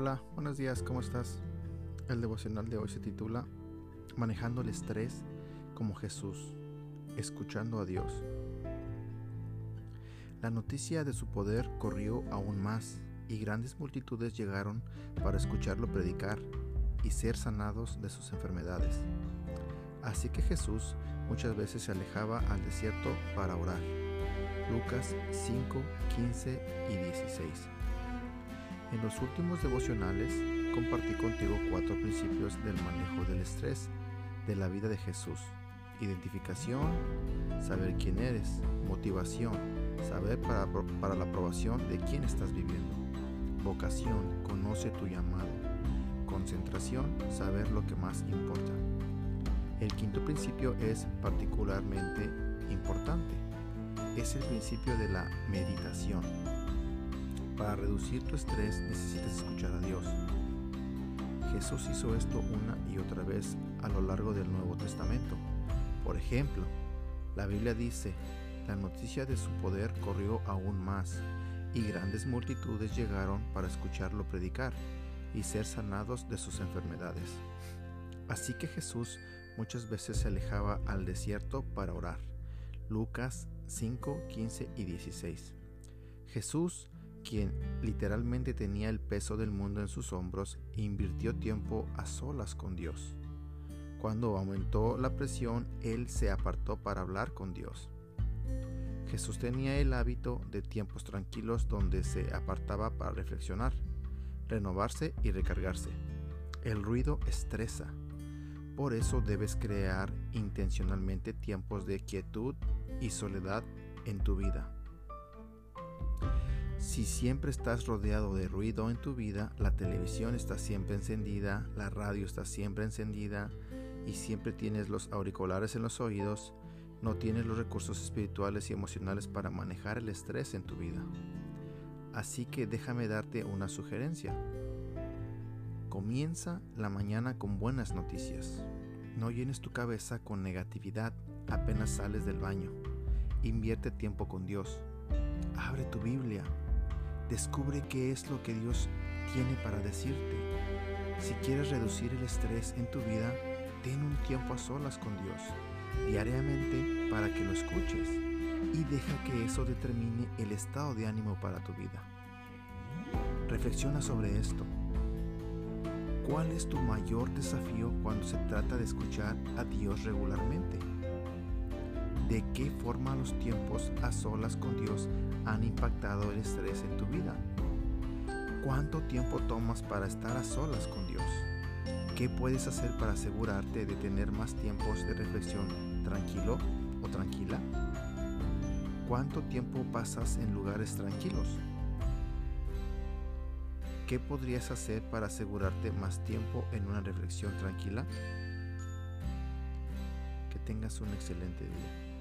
Hola, buenos días, ¿cómo estás? El devocional de hoy se titula Manejando el estrés como Jesús, escuchando a Dios. La noticia de su poder corrió aún más y grandes multitudes llegaron para escucharlo predicar y ser sanados de sus enfermedades. Así que Jesús muchas veces se alejaba al desierto para orar. Lucas 5, 15 y 16. En los últimos devocionales compartí contigo cuatro principios del manejo del estrés de la vida de Jesús. Identificación, saber quién eres, motivación, saber para, para la aprobación de quién estás viviendo, vocación, conoce tu llamado, concentración, saber lo que más importa. El quinto principio es particularmente importante es el principio de la meditación. Para reducir tu estrés necesitas escuchar a Dios. Jesús hizo esto una y otra vez a lo largo del Nuevo Testamento. Por ejemplo, la Biblia dice, la noticia de su poder corrió aún más, y grandes multitudes llegaron para escucharlo predicar y ser sanados de sus enfermedades. Así que Jesús muchas veces se alejaba al desierto para orar. Lucas 5, 15 y 16. Jesús, quien literalmente tenía el peso del mundo en sus hombros, invirtió tiempo a solas con Dios. Cuando aumentó la presión, Él se apartó para hablar con Dios. Jesús tenía el hábito de tiempos tranquilos donde se apartaba para reflexionar, renovarse y recargarse. El ruido estresa. Por eso debes crear intencionalmente tiempos de quietud y soledad en tu vida. Si siempre estás rodeado de ruido en tu vida, la televisión está siempre encendida, la radio está siempre encendida y siempre tienes los auriculares en los oídos, no tienes los recursos espirituales y emocionales para manejar el estrés en tu vida. Así que déjame darte una sugerencia. Comienza la mañana con buenas noticias. No llenes tu cabeza con negatividad apenas sales del baño. Invierte tiempo con Dios. Abre tu Biblia. Descubre qué es lo que Dios tiene para decirte. Si quieres reducir el estrés en tu vida, ten un tiempo a solas con Dios diariamente para que lo escuches y deja que eso determine el estado de ánimo para tu vida. Reflexiona sobre esto. ¿Cuál es tu mayor desafío cuando se trata de escuchar a Dios regularmente? ¿De qué forma los tiempos a solas con Dios han impactado el estrés en tu vida? ¿Cuánto tiempo tomas para estar a solas con Dios? ¿Qué puedes hacer para asegurarte de tener más tiempos de reflexión tranquilo o tranquila? ¿Cuánto tiempo pasas en lugares tranquilos? ¿Qué podrías hacer para asegurarte más tiempo en una reflexión tranquila? Que tengas un excelente día.